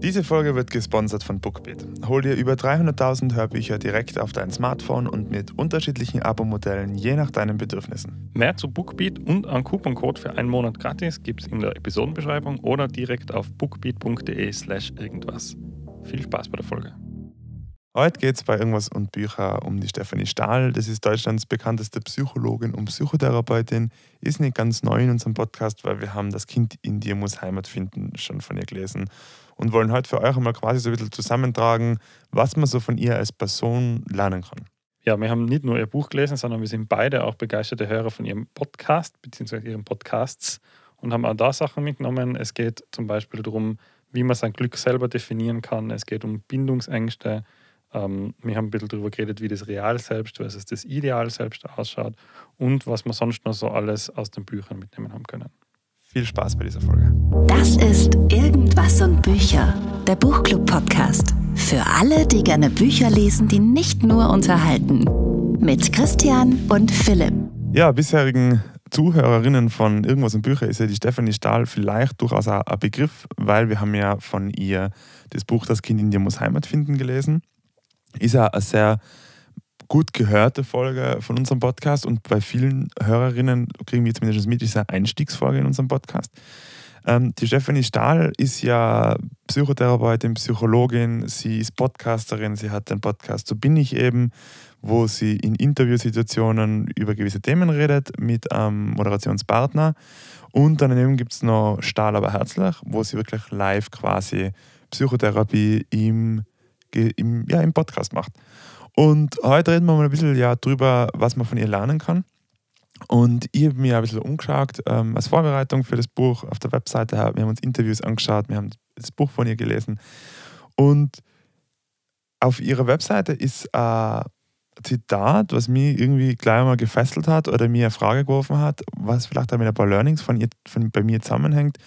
Diese Folge wird gesponsert von Bookbeat. Hol dir über 300.000 Hörbücher direkt auf dein Smartphone und mit unterschiedlichen Abo-Modellen je nach deinen Bedürfnissen. Mehr zu Bookbeat und einen Couponcode für einen Monat gratis gibt es in der Episodenbeschreibung oder direkt auf bookbeat.de/slash irgendwas. Viel Spaß bei der Folge. Heute geht es bei Irgendwas und Bücher um die Stefanie Stahl. Das ist Deutschlands bekannteste Psychologin und Psychotherapeutin. Ist nicht ganz neu in unserem Podcast, weil wir haben Das Kind in dir muss Heimat finden schon von ihr gelesen und wollen heute für euch einmal quasi so ein bisschen zusammentragen, was man so von ihr als Person lernen kann. Ja, wir haben nicht nur ihr Buch gelesen, sondern wir sind beide auch begeisterte Hörer von ihrem Podcast bzw. ihren Podcasts und haben auch da Sachen mitgenommen. Es geht zum Beispiel darum, wie man sein Glück selber definieren kann. Es geht um Bindungsängste. Ähm, wir haben ein bisschen darüber geredet, wie das Real selbst versus das Ideal selbst ausschaut und was wir sonst noch so alles aus den Büchern mitnehmen haben können. Viel Spaß bei dieser Folge. Das ist Irgendwas und Bücher, der Buchclub-Podcast. Für alle, die gerne Bücher lesen, die nicht nur unterhalten. Mit Christian und Philipp. Ja, bisherigen Zuhörerinnen von Irgendwas und Bücher ist ja die Stefanie Stahl vielleicht durchaus ein Begriff, weil wir haben ja von ihr das Buch Das Kind in dir muss Heimat finden gelesen. Ist ja ein sehr gut gehörte Folge von unserem Podcast und bei vielen Hörerinnen kriegen wir zumindest mit, ist eine Einstiegsfolge in unserem Podcast. Ähm, die Stephanie Stahl ist ja Psychotherapeutin, Psychologin, sie ist Podcasterin, sie hat den Podcast So bin ich eben, wo sie in Interviewsituationen über gewisse Themen redet mit einem Moderationspartner. Und daneben gibt es noch Stahl aber herzlich, wo sie wirklich live quasi Psychotherapie im, im, ja, im Podcast macht. Und heute reden wir mal ein bisschen ja, drüber, was man von ihr lernen kann. Und ich habe mir ein bisschen umgeschaut ähm, als Vorbereitung für das Buch auf der Webseite. Wir haben uns Interviews angeschaut, wir haben das Buch von ihr gelesen. Und auf ihrer Webseite ist ein Zitat, was mich irgendwie gleich mal gefesselt hat oder mir eine Frage geworfen hat, was vielleicht auch mit ein paar Learnings von ihr, von, bei mir zusammenhängt.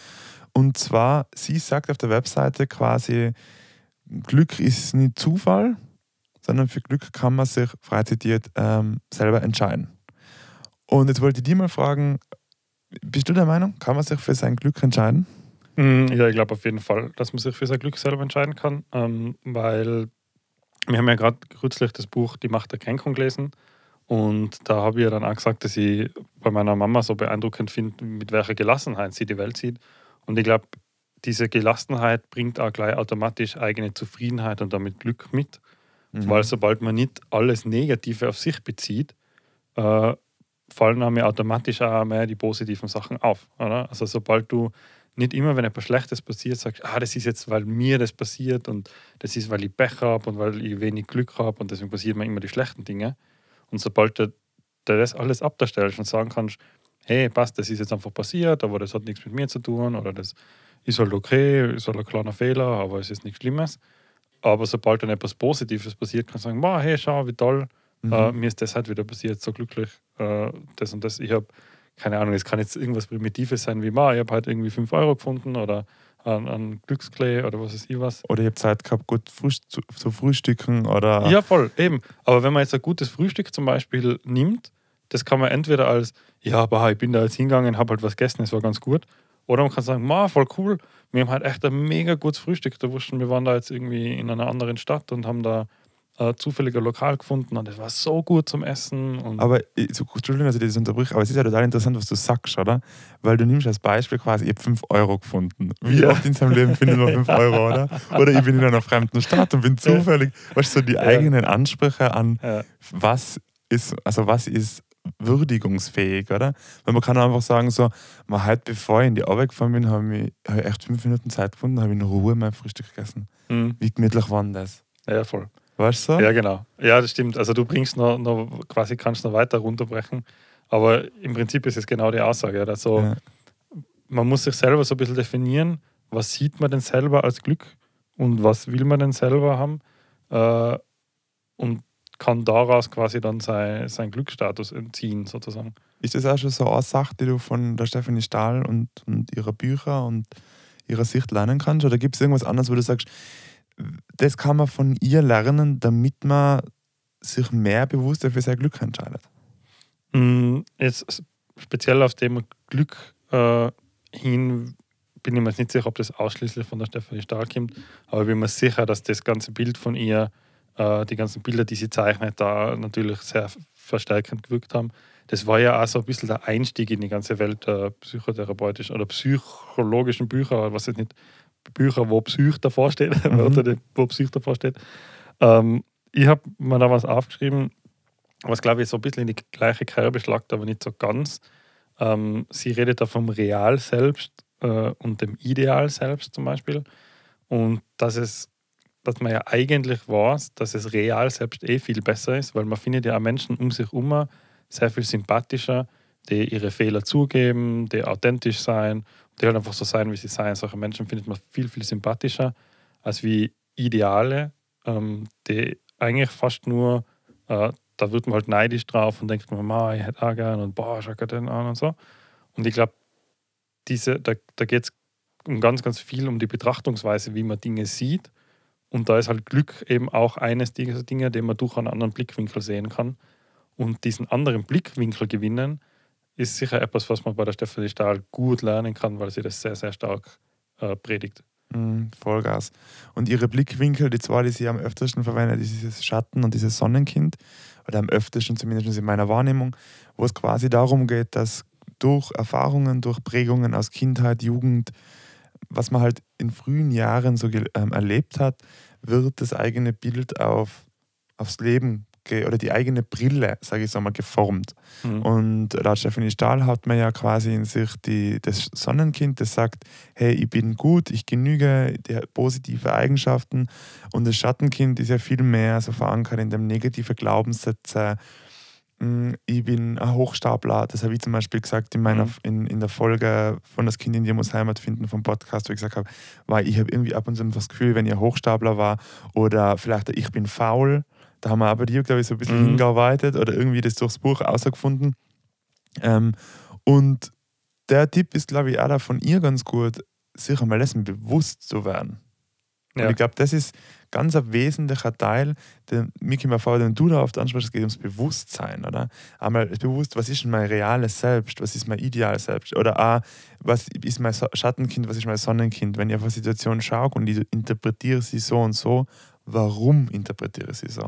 Und zwar, sie sagt auf der Webseite quasi, Glück ist nicht Zufall, sondern für Glück kann man sich, frei zitiert, ähm, selber entscheiden. Und jetzt wollte ich dich mal fragen, bist du der Meinung, kann man sich für sein Glück entscheiden? Mm, ja, ich glaube auf jeden Fall, dass man sich für sein Glück selber entscheiden kann, ähm, weil wir haben ja gerade kürzlich das Buch Die Macht der Kränkung gelesen und da habe ich ja dann auch gesagt, dass ich bei meiner Mama so beeindruckend finde, mit welcher Gelassenheit sie die Welt sieht. Und ich glaube, diese Gelassenheit bringt auch gleich automatisch eigene Zufriedenheit und damit Glück mit. Mhm. Weil sobald man nicht alles Negative auf sich bezieht, äh, fallen einem automatisch auch mehr die positiven Sachen auf. Oder? Also sobald du nicht immer, wenn etwas Schlechtes passiert, sagst, ah, das ist jetzt, weil mir das passiert und das ist, weil ich Pech habe und weil ich wenig Glück habe und deswegen passieren mir immer die schlechten Dinge. Und sobald du, du das alles abstellst und sagen kannst, hey, passt, das ist jetzt einfach passiert, aber das hat nichts mit mir zu tun oder das ist halt okay, ist halt ein kleiner Fehler, aber es ist nichts Schlimmes, aber sobald dann etwas Positives passiert, kann man sagen, wow, hey, schau, wie toll, mhm. äh, mir ist das halt wieder passiert, so glücklich, äh, das und das. Ich habe, keine Ahnung, es kann jetzt irgendwas Primitives sein wie, ich habe halt irgendwie 5 Euro gefunden oder an, an Glücksklee oder was weiß ich was. Oder ich habe Zeit gehabt, gut zu, zu frühstücken oder. Ja, voll, eben. Aber wenn man jetzt ein gutes Frühstück zum Beispiel nimmt, das kann man entweder als, ja, aber ich bin da jetzt hingegangen, habe halt was gegessen, es war ganz gut. Oder man kann sagen, ma, voll cool, wir haben halt echt ein mega gutes Frühstück. Da wussten wir waren da jetzt irgendwie in einer anderen Stadt und haben da äh, zufälliger Lokal gefunden und es war so gut zum Essen. aber, so, Entschuldigung, dass ich das unterbrich, aber es ist ja total interessant, was du sagst, oder? Weil du nimmst als Beispiel quasi, ich habe 5 Euro gefunden. Wie ja. oft in seinem Leben findet man 5 Euro, oder? Oder ich bin in einer fremden Stadt und bin zufällig, ja. weißt du, so die ja. eigenen Ansprüche an, was ist, also was ist würdigungsfähig, oder? Weil man kann einfach sagen, so, man halt bevor ich in die Arbeit gefahren bin, habe ich, hab ich echt fünf Minuten Zeit gefunden, habe in Ruhe mein Frühstück gegessen. Mhm. Wie gemütlich war denn das? Ja, voll. Weißt du? Ja, genau. Ja, das stimmt. Also du bringst noch, noch quasi kannst noch weiter runterbrechen. Aber im Prinzip ist es genau die Aussage. Also ja. man muss sich selber so ein bisschen definieren, was sieht man denn selber als Glück und was will man denn selber haben. Äh, und kann daraus quasi dann sein, sein Glücksstatus entziehen, sozusagen. Ist das auch schon so eine Sache, die du von der Stephanie Stahl und, und ihrer Bücher und ihrer Sicht lernen kannst? Oder gibt es irgendwas anderes, wo du sagst, das kann man von ihr lernen, damit man sich mehr bewusst für sein Glück entscheidet? Mm, jetzt speziell auf dem Glück äh, hin bin ich mir nicht sicher, ob das ausschließlich von der Stefanie Stahl kommt, aber ich bin mir sicher, dass das ganze Bild von ihr, äh, die ganzen Bilder, die sie zeichnet, da natürlich sehr verstärkend gewirkt haben. Das war ja auch so ein bisschen der Einstieg in die ganze Welt der psychotherapeutischen oder psychologischen Bücher, was jetzt nicht Bücher, wo Psych davor steht, mhm. wo Psych davor steht. Ähm, ich habe mir da was aufgeschrieben, was glaube ich so ein bisschen in die gleiche Kerbe schlagt, aber nicht so ganz. Ähm, sie redet da vom Real selbst äh, und dem Ideal selbst zum Beispiel. Und dass es, dass man ja eigentlich weiß, dass es real selbst eh viel besser ist, weil man findet ja auch Menschen um sich herum sehr viel sympathischer, die ihre Fehler zugeben, die authentisch sein, die halt einfach so sein, wie sie sein. Solche Menschen findet man viel, viel sympathischer als wie Ideale, ähm, die eigentlich fast nur, äh, da wird man halt neidisch drauf und denkt man, ma, ich hätte auch gern und boah, schau den an und so. Und ich glaube, da, da geht es um ganz, ganz viel um die Betrachtungsweise, wie man Dinge sieht. Und da ist halt Glück eben auch eines dieser Dinge, die man durch einen anderen Blickwinkel sehen kann. Und diesen anderen Blickwinkel gewinnen, ist sicher etwas, was man bei der Stefanie Stahl gut lernen kann, weil sie das sehr, sehr stark äh, predigt. Mm, Vollgas. Und ihre Blickwinkel, die zwei, die sie am öftesten verwendet, ist dieses Schatten und dieses Sonnenkind. Oder am öftesten, zumindest in meiner Wahrnehmung, wo es quasi darum geht, dass durch Erfahrungen, durch Prägungen aus Kindheit, Jugend, was man halt in frühen Jahren so ähm, erlebt hat, wird das eigene Bild auf, aufs Leben oder die eigene Brille, sage ich so mal, geformt. Mhm. Und laut Stephanie Stahl hat man ja quasi in sich die, das Sonnenkind, das sagt, hey, ich bin gut, ich genüge, die positive Eigenschaften. Und das Schattenkind ist ja viel mehr so verankert in dem negative Glaubenssätze, ich bin ein Hochstapler. Das habe ich zum Beispiel gesagt in, meiner, mhm. in, in der Folge von Das Kind in dir muss Heimat finden vom Podcast, wo ich gesagt habe, weil ich habe irgendwie ab und zu das Gefühl, wenn ich ein Hochstapler war oder vielleicht ich bin faul, da haben wir aber dir, glaube ich, so ein bisschen mhm. hingearbeitet oder irgendwie das durchs Buch außergefunden. Ähm, und der Tipp ist, glaube ich, auch da von ihr ganz gut, sich einmal dessen bewusst zu werden. Ja. Und ich glaube, das ist ganz ein wesentlicher Teil, den Miki mal vor, den du da oft ansprichst, es geht ums Bewusstsein, oder? Einmal bewusst, was ist mein reales Selbst, was ist mein ideales Selbst? Oder auch, was ist mein Schattenkind, was ist mein Sonnenkind? Wenn ich auf eine Situation schaue und ich interpretiere sie so und so, warum interpretiere ich sie so?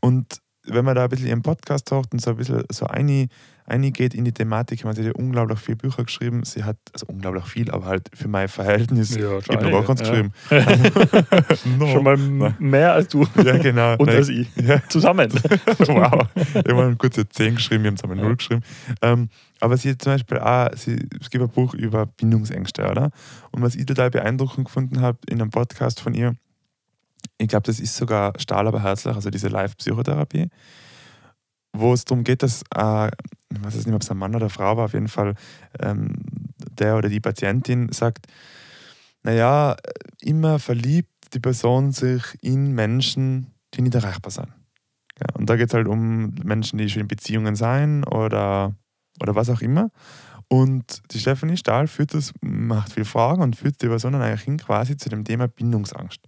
Und wenn man da ein bisschen ihren Podcast taucht und so ein bisschen so eine eingeht in die Thematik. Ich meine, sie hat ja unglaublich viele Bücher geschrieben. Sie hat, also unglaublich viel, aber halt für mein Verhältnis, ja, ich habe auch ganz ja. geschrieben. no. Schon mal mehr als du. Ja, genau. Und Nein. als ich. Ja. Zusammen. wow. Ich habe mal kurze 10 geschrieben, wir haben zusammen 0 geschrieben. Ähm, aber sie hat zum Beispiel auch, sie, es gibt ein Buch über Bindungsängste, oder? Und was ich total beeindruckend gefunden habe in einem Podcast von ihr, ich glaube, das ist sogar Stahl aber herzlich, also diese Live-Psychotherapie wo es darum geht, dass, äh, ich weiß nicht, ob es ein Mann oder eine Frau war, auf jeden Fall ähm, der oder die Patientin sagt, naja, immer verliebt die Person sich in Menschen, die nicht erreichbar sind. Ja, und da geht es halt um Menschen, die schon in Beziehungen sein oder, oder was auch immer. Und die Stephanie Stahl führt das, macht viele Fragen und führt die Person dann eigentlich hin quasi zu dem Thema Bindungsangst.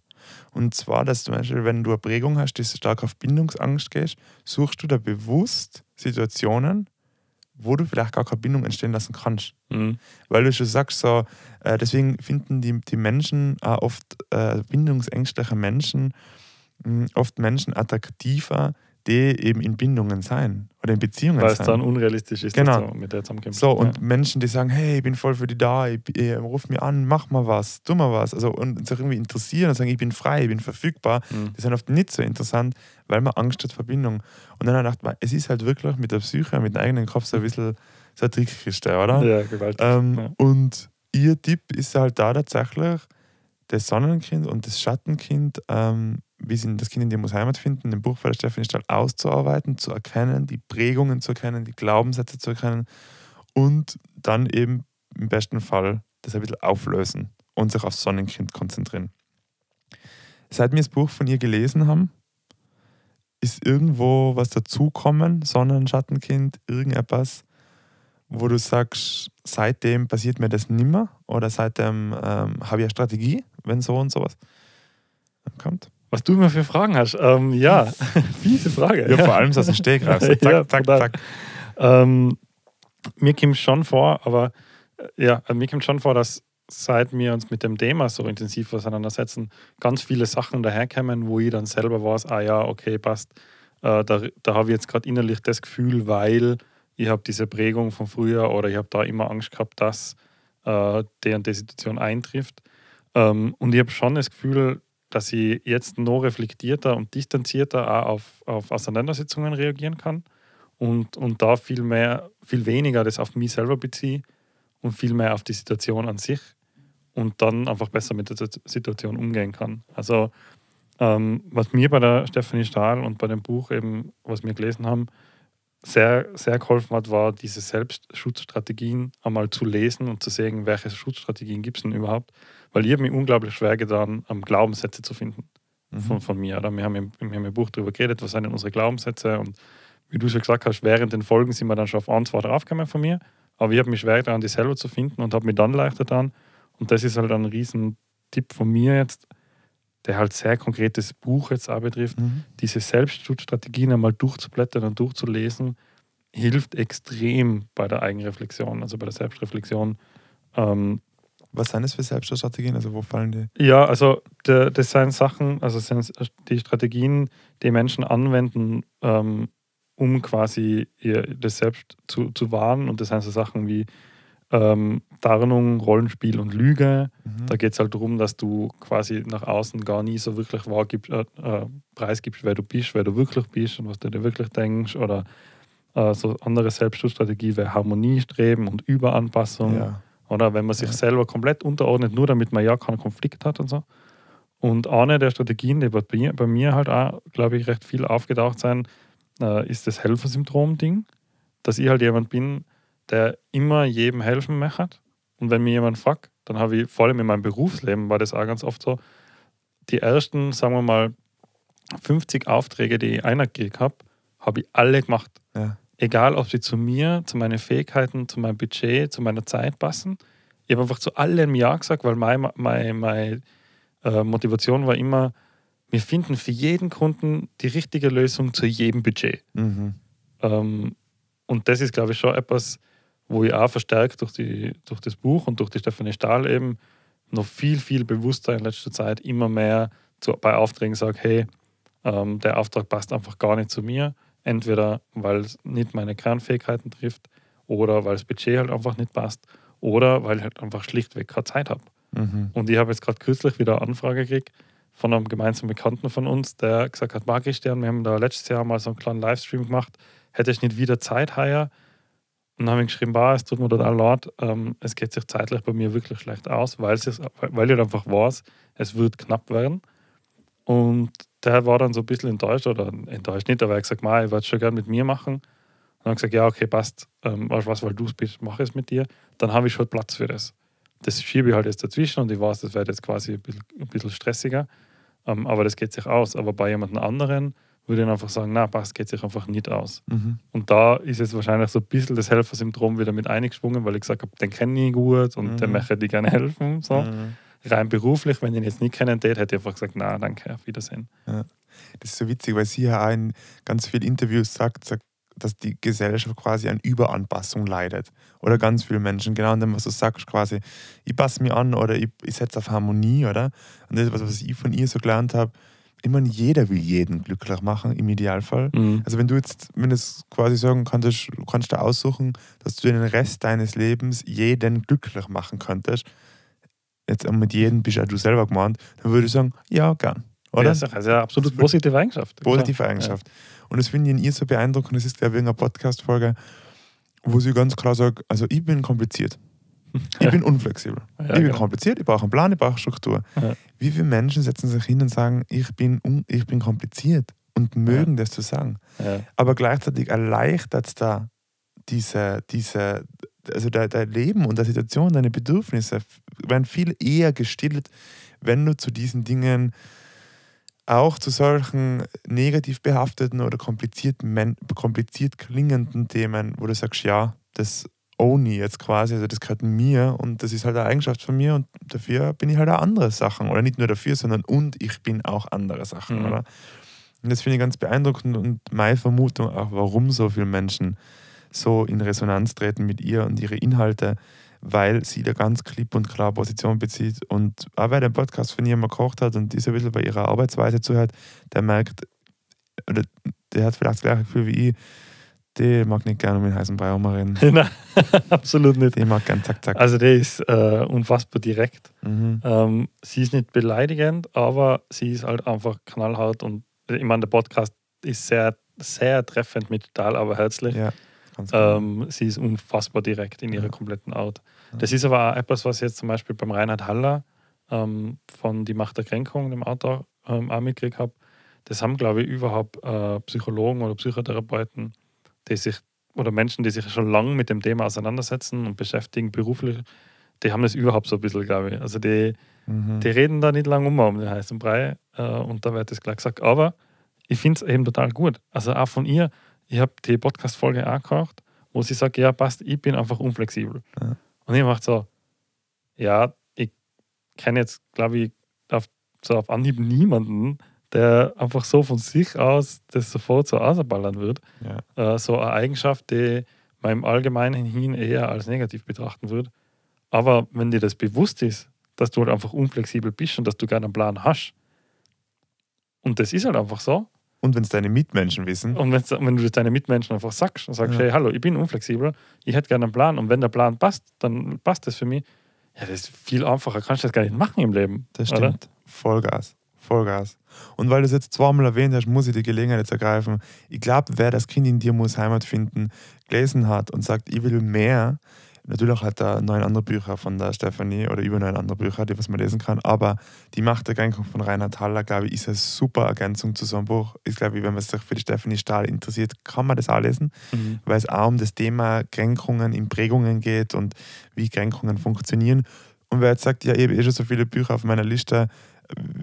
Und zwar, dass zum Beispiel, wenn du eine Prägung hast, die stark auf Bindungsangst gehst, suchst du da bewusst Situationen, wo du vielleicht gar keine Bindung entstehen lassen kannst. Mhm. Weil du schon sagst, so, äh, deswegen finden die, die Menschen äh, oft, äh, bindungsängstliche Menschen, mh, hm, oft Menschen attraktiver, die eben in Bindungen sein oder in Beziehungen Weil sein. Weil es dann unrealistisch ist, genau. mit der zusammenkommt. So, und ja. Menschen, die sagen, hey, ich bin voll für dich da, ich, ich, ruf mir an, mach mal was, tu mal was. Also, und sich irgendwie interessieren und sagen, ich bin frei, ich bin verfügbar, mhm. die sind oft nicht so interessant, weil man Angst hat vor Bindung. Und dann dachte man, es ist halt wirklich mit der Psyche, mit dem eigenen Kopf so ein bisschen so eine Trickkiste, oder? Ja, gewaltig. Ähm, ja. Und ihr Tipp ist halt da tatsächlich, das Sonnenkind und das Schattenkind ähm, wie sie das Kind in dir muss Heimat finden, im Buch von der Stefanie Stahl auszuarbeiten, zu erkennen, die Prägungen zu erkennen, die Glaubenssätze zu erkennen und dann eben im besten Fall das ein bisschen auflösen und sich aufs Sonnenkind konzentrieren. Seit wir das Buch von ihr gelesen haben, ist irgendwo was dazukommen, Sonnen, Schattenkind, irgendetwas, wo du sagst, seitdem passiert mir das nimmer oder seitdem ähm, habe ich eine Strategie, wenn so und sowas kommt? Was du immer für Fragen hast. Ähm, ja, fiese Frage. Ja, vor allem aus dem Stegreif. So, zack, ja, zack, zack. Ähm, mir kommt schon vor, aber äh, ja, äh, mir kommt schon vor, dass seit wir uns mit dem Thema so intensiv auseinandersetzen, ganz viele Sachen daherkommen, wo ich dann selber weiß, ah ja, okay, passt. Äh, da, da habe ich jetzt gerade innerlich das Gefühl, weil ich habe diese Prägung von früher oder ich habe da immer Angst gehabt, dass äh, die und die Situation eintrifft. Ähm, und ich habe schon das Gefühl, dass ich jetzt noch reflektierter und distanzierter auch auf, auf Auseinandersetzungen reagieren kann und, und da viel mehr, viel weniger das auf mich selber beziehe und viel mehr auf die Situation an sich und dann einfach besser mit der Situation umgehen kann. Also ähm, was mir bei der Stephanie Stahl und bei dem Buch eben, was wir gelesen haben, sehr, sehr geholfen hat, war diese Selbstschutzstrategien einmal zu lesen und zu sehen, welche Schutzstrategien gibt es denn überhaupt. Weil ich habe mich unglaublich schwer getan, um Glaubenssätze zu finden mhm. von, von mir. Oder? Wir, haben im, wir haben im Buch darüber geredet, was sind denn unsere Glaubenssätze und wie du schon gesagt hast, während den Folgen sind wir dann schon auf ein, zwei draufgekommen von mir. Aber ich habe mich schwer daran, die selber zu finden und habe mich dann leichter getan. Und das ist halt ein riesen Tipp von mir jetzt, der halt sehr konkretes Buch jetzt auch betrifft. Mhm. Diese Selbstschutzstrategien einmal durchzublättern und durchzulesen, hilft extrem bei der Eigenreflexion, also bei der Selbstreflexion. Ähm, was sind das für Selbstschutzstrategien? Also wo fallen die? Ja, also de, das sind Sachen, also sind die Strategien, die Menschen anwenden, ähm, um quasi ihr, das selbst zu, zu wahren. Und das sind so Sachen wie ähm, Tarnung, Rollenspiel und Lüge. Mhm. Da geht es halt darum, dass du quasi nach außen gar nie so wirklich wahrgibst, äh, äh, preisgibst, wer du bist, wer du wirklich bist und was du dir wirklich denkst. Oder äh, so andere Selbstschutzstrategie wäre Harmoniestreben und Überanpassung. Ja. Oder wenn man sich ja. selber komplett unterordnet, nur damit man ja keinen Konflikt hat und so. Und eine der Strategien, die bei mir, bei mir halt auch, glaube ich, recht viel aufgetaucht sein, äh, ist das Helfersyndrom-Ding. Dass ich halt jemand bin, der immer jedem helfen möchte. Und wenn mir jemand fragt, dann habe ich vor allem in meinem Berufsleben war das auch ganz oft so, die ersten, sagen wir mal, 50 Aufträge, die ich einer gekriegt habe, habe ich alle gemacht. Ja. Egal, ob sie zu mir, zu meinen Fähigkeiten, zu meinem Budget, zu meiner Zeit passen. Ich habe einfach zu allem Ja gesagt, weil meine, meine, meine äh, Motivation war immer, wir finden für jeden Kunden die richtige Lösung zu jedem Budget. Mhm. Ähm, und das ist, glaube ich, schon etwas, wo ich auch verstärkt durch, die, durch das Buch und durch die Stefanie Stahl eben noch viel, viel bewusster in letzter Zeit immer mehr zu, bei Aufträgen sage, hey, ähm, der Auftrag passt einfach gar nicht zu mir. Entweder weil es nicht meine Kernfähigkeiten trifft oder weil das Budget halt einfach nicht passt oder weil ich halt einfach schlichtweg keine Zeit habe. Mhm. Und ich habe jetzt gerade kürzlich wieder eine Anfrage gekriegt von einem gemeinsamen Bekannten von uns, der gesagt hat, mag ich Stern, wir haben da letztes Jahr mal so einen kleinen Livestream gemacht, hätte ich nicht wieder Zeit heuer, und dann habe ich geschrieben, bah, es tut mir total leid, ähm, es geht sich zeitlich bei mir wirklich schlecht aus, weil, weil ich einfach weiß, es wird knapp werden. Und der war dann so ein bisschen enttäuscht, oder enttäuscht nicht, aber er hat gesagt, ich würde es schon gerne mit mir machen. Und dann habe ich gesagt, ja, okay, passt, ähm, weißt was, weil du es bist, mache es mit dir. Dann habe ich schon Platz für das. Das schiebe ich halt jetzt dazwischen und ich weiß, das wird jetzt quasi ein bisschen, ein bisschen stressiger. Ähm, aber das geht sich aus. Aber bei jemand anderen würde ich einfach sagen, na, passt, geht sich einfach nicht aus. Mhm. Und da ist jetzt wahrscheinlich so ein bisschen das Helfersyndrom wieder mit eingeschwungen, weil ich gesagt habe, den kenne ich gut und mhm. dem möchte ich gerne helfen. So. Mhm. Rein beruflich, wenn ich ihn jetzt nicht kennen hätte, hätte ich einfach gesagt, na, danke, auf Wiedersehen. Ja. Das ist so witzig, weil sie ja auch in ganz vielen Interviews sagt, sagt, dass die Gesellschaft quasi an Überanpassung leidet. Oder ganz viele Menschen, genau an dem, was du sagst, quasi, ich passe mir an oder ich, ich setze auf Harmonie, oder? Und das ist was, was ich von ihr so gelernt habe, ich meine, jeder will jeden glücklich machen, im Idealfall. Mhm. Also wenn du jetzt, wenn du quasi sagen könntest, du kannst da aussuchen, dass du den Rest deines Lebens jeden glücklich machen könntest, jetzt mit jedem bist ja du selber gemeint, dann würde ich sagen, ja, gern. Oder? Ja, also eine absolut positive Eigenschaft. Positive klar. Eigenschaft. Ja. Und das finde ich in ihr so beeindruckend, das ist, glaube ich, in einer Podcast-Folge, wo sie ganz klar sagt, also ich bin kompliziert. Ich bin unflexibel. Ja, ich bin genau. kompliziert, ich brauche einen Plan, ich brauche Struktur. Ja. Wie viele Menschen setzen sich hin und sagen, ich bin, ich bin kompliziert und mögen ja. das zu sagen. Aber gleichzeitig erleichtert es da diese, diese, also dein Leben und deine Situation, deine Bedürfnisse werden viel eher gestillt, wenn du zu diesen Dingen auch zu solchen negativ behafteten oder kompliziert, kompliziert klingenden Themen, wo du sagst, ja, das Oni jetzt quasi, also das gehört mir und das ist halt eine Eigenschaft von mir und dafür bin ich halt auch andere Sachen. Oder nicht nur dafür, sondern und ich bin auch andere Sachen, mhm. oder? Und das finde ich ganz beeindruckend und meine Vermutung auch, warum so viele Menschen so in Resonanz treten mit ihr und ihre Inhalte, weil sie da ganz klipp und klar Position bezieht. Und auch wer den Podcast von ihr mal gekocht hat und diese ein bisschen bei ihrer Arbeitsweise zuhört, der merkt, oder der hat vielleicht das gleiche Gefühl wie ich, der mag nicht gerne mit heißen Brei reden. Nein, absolut nicht. Der mag gern zack, zack. Also der ist äh, unfassbar direkt. Mhm. Ähm, sie ist nicht beleidigend, aber sie ist halt einfach knallhart und ich meine, der Podcast ist sehr, sehr treffend mit total, aber herzlich. Ja, ganz genau. Ähm, sie ist unfassbar direkt in ihrer Ja. kompletten Art. Ja. Das ist aber auch etwas, was ich jetzt zum Beispiel beim Reinhard Haller ähm, von Die Macht der Kränkung, dem Autor, ähm, auch mitgekriegt habe. Das haben, glaube ich, überhaupt äh, Psychologen oder Psychotherapeuten, die sich, oder Menschen, die sich schon lange mit dem Thema auseinandersetzen und beschäftigen, beruflich, die haben das überhaupt so ein bisschen, glaube ich. Also die, Mhm. die reden da nicht lange um um den heißen Brei äh, und da wird das gleich gesagt. Aber ich finde es eben total gut. Also auch von ihr, ich habe die Podcast-Folge auch gehört, wo sie sagt, ja passt, ich bin einfach unflexibel. Ja. Und ich mache so, ja, ich kenne jetzt, glaube ich, auf, so auf Anhieb niemanden, der einfach so von sich aus das sofort so ausballern wird. ja. Äh, so eine Eigenschaft, die man im Allgemeinen hin eher als negativ betrachten würde. Aber wenn dir das bewusst ist, dass du halt einfach unflexibel bist und dass du gerne einen Plan hast, und das ist halt einfach so, Und wenn es deine Mitmenschen wissen, und wenn du das deinen Mitmenschen einfach sagst und sagst, Ja. hey, hallo, ich bin unflexibel, ich hätte gerne einen Plan und wenn der Plan passt, dann passt das für mich. Ja, das ist viel einfacher, kannst du das gar nicht machen im Leben. das oder? stimmt. Vollgas. Vollgas. Und weil du es jetzt zweimal erwähnt hast, muss ich die Gelegenheit jetzt ergreifen. Ich glaube, wer das Kind in dir muss Heimat finden, gelesen hat und sagt, ich will mehr, natürlich hat er neun andere Bücher von der Stefanie oder über neun andere Bücher, die was man lesen kann, aber die Macht der Kränkung von Reinhard Haller, glaube ich, ist eine super Ergänzung zu so einem Buch. Ich glaube, wenn man sich für die Stefanie Stahl interessiert, kann man das auch lesen Mhm. weil es auch um das Thema Kränkungen in Prägungen geht und wie Kränkungen funktionieren. Und wer jetzt sagt, ja, ich habe eh schon so viele Bücher auf meiner Liste,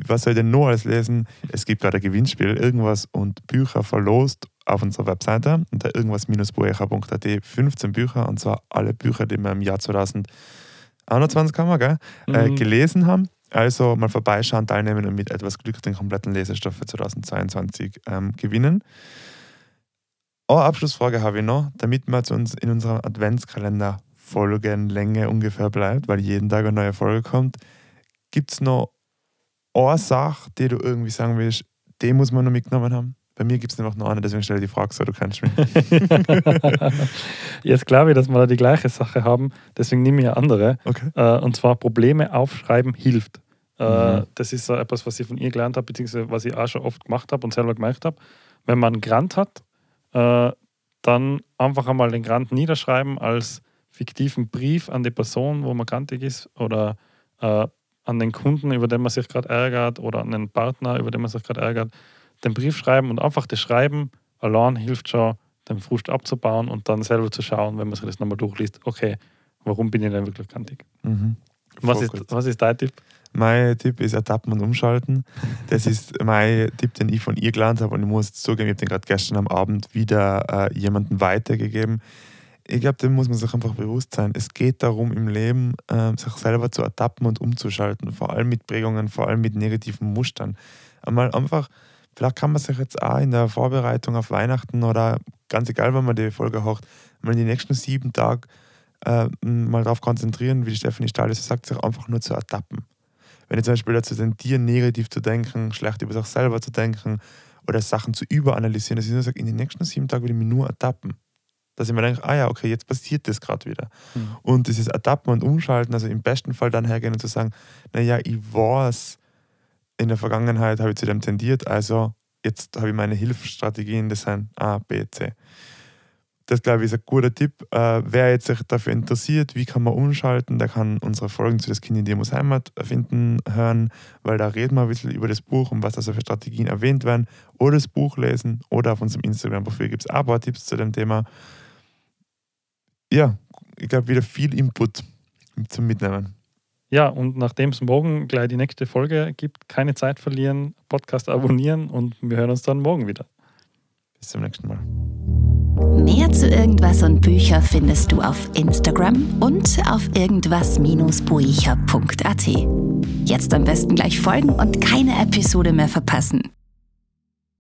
was soll ich denn noch alles lesen? Es gibt gerade ein Gewinnspiel, irgendwas und Bücher verlost auf unserer Webseite unter irgendwas-buecher.at 15 Bücher und zwar alle Bücher, die wir im Jahr 2021 haben, gell? äh, Mhm. gelesen haben. Also mal vorbeischauen, teilnehmen und mit etwas Glück den kompletten Lesestoff für 2022 ähm, gewinnen. Eine Abschlussfrage habe ich noch, damit wir zu uns in unserem Adventskalender Folgenlänge ungefähr bleibt, weil jeden Tag eine neue Folge kommt. Gibt es noch eine Sache, die du irgendwie sagen willst, die muss man noch mitgenommen haben? Bei mir gibt es nämlich noch eine, deswegen stelle ich die Frage so, du kennst mich. Jetzt glaube ich, dass wir da die gleiche Sache haben, deswegen nehme ich eine andere. Okay. Äh, und zwar Probleme aufschreiben hilft. Äh, Mhm. Das ist so etwas, was ich von ihr gelernt habe, beziehungsweise was ich auch schon oft gemacht habe und selber gemerkt habe. Wenn man einen Grant hat, äh, dann einfach einmal den Grant niederschreiben als fiktiven Brief an die Person, wo man grantig ist, oder an den Kunden, über den man sich gerade ärgert, oder an den Partner, über den man sich gerade ärgert, den Brief schreiben und einfach das Schreiben allein hilft schon, den Frust abzubauen und dann selber zu schauen, wenn man sich das nochmal durchliest, okay, warum bin ich denn wirklich grantig? Mhm. Was ist, was ist dein Tipp? Mein Tipp ist ertappen und umschalten. Das ist mein Tipp, den ich von ihr gelernt habe und ich muss zugeben, ich habe den gerade gestern am Abend wieder äh, jemandem weitergegeben. Ich glaube, dem muss man sich einfach bewusst sein. Es geht darum, im Leben äh, sich selber zu ertappen und umzuschalten, vor allem mit Prägungen, vor allem mit negativen Mustern. Einmal einfach, vielleicht kann man sich jetzt auch in der Vorbereitung auf Weihnachten oder ganz egal, wann man die Folge hört, mal die nächsten sieben Tage äh, mal darauf konzentrieren, wie die Stefanie Stahl das sagt, sich einfach nur zu ertappen. Wenn ich zum Beispiel dazu tendiere, negativ zu denken, schlecht über sich selber zu denken oder Sachen zu überanalysieren, dass ich nur sage, in den nächsten sieben Tagen will ich mich nur ertappen. Dass ich mir denke, ah ja, okay, jetzt passiert das gerade wieder. Mhm. Und dieses Ertappen und Umschalten, also im besten Fall dann hergehen und zu sagen, naja, ich weiß, in der Vergangenheit habe ich zu dem tendiert, also jetzt habe ich meine Hilfsstrategien, das sind A, B, C. Das, glaube ich, ist ein guter Tipp. Äh, wer jetzt sich dafür interessiert, wie kann man umschalten, der kann unsere Folgen zu Das Kind in dir muss Heimat finden, hören, weil da reden wir ein bisschen über das Buch und was da so für Strategien erwähnt werden. Oder das Buch lesen oder auf unserem Instagram-Profil gibt es auch ein paar Tipps zu dem Thema. Ja, ich glaube, wieder viel Input zum Mitnehmen. Ja, und nachdem es morgen gleich die nächste Folge gibt, keine Zeit verlieren, Podcast abonnieren und wir hören uns dann morgen wieder. Bis zum nächsten Mal. Mehr zu irgendwas und Bücher findest du auf Instagram und auf irgendwas-buecher.at. Jetzt am besten gleich folgen und keine Episode mehr verpassen.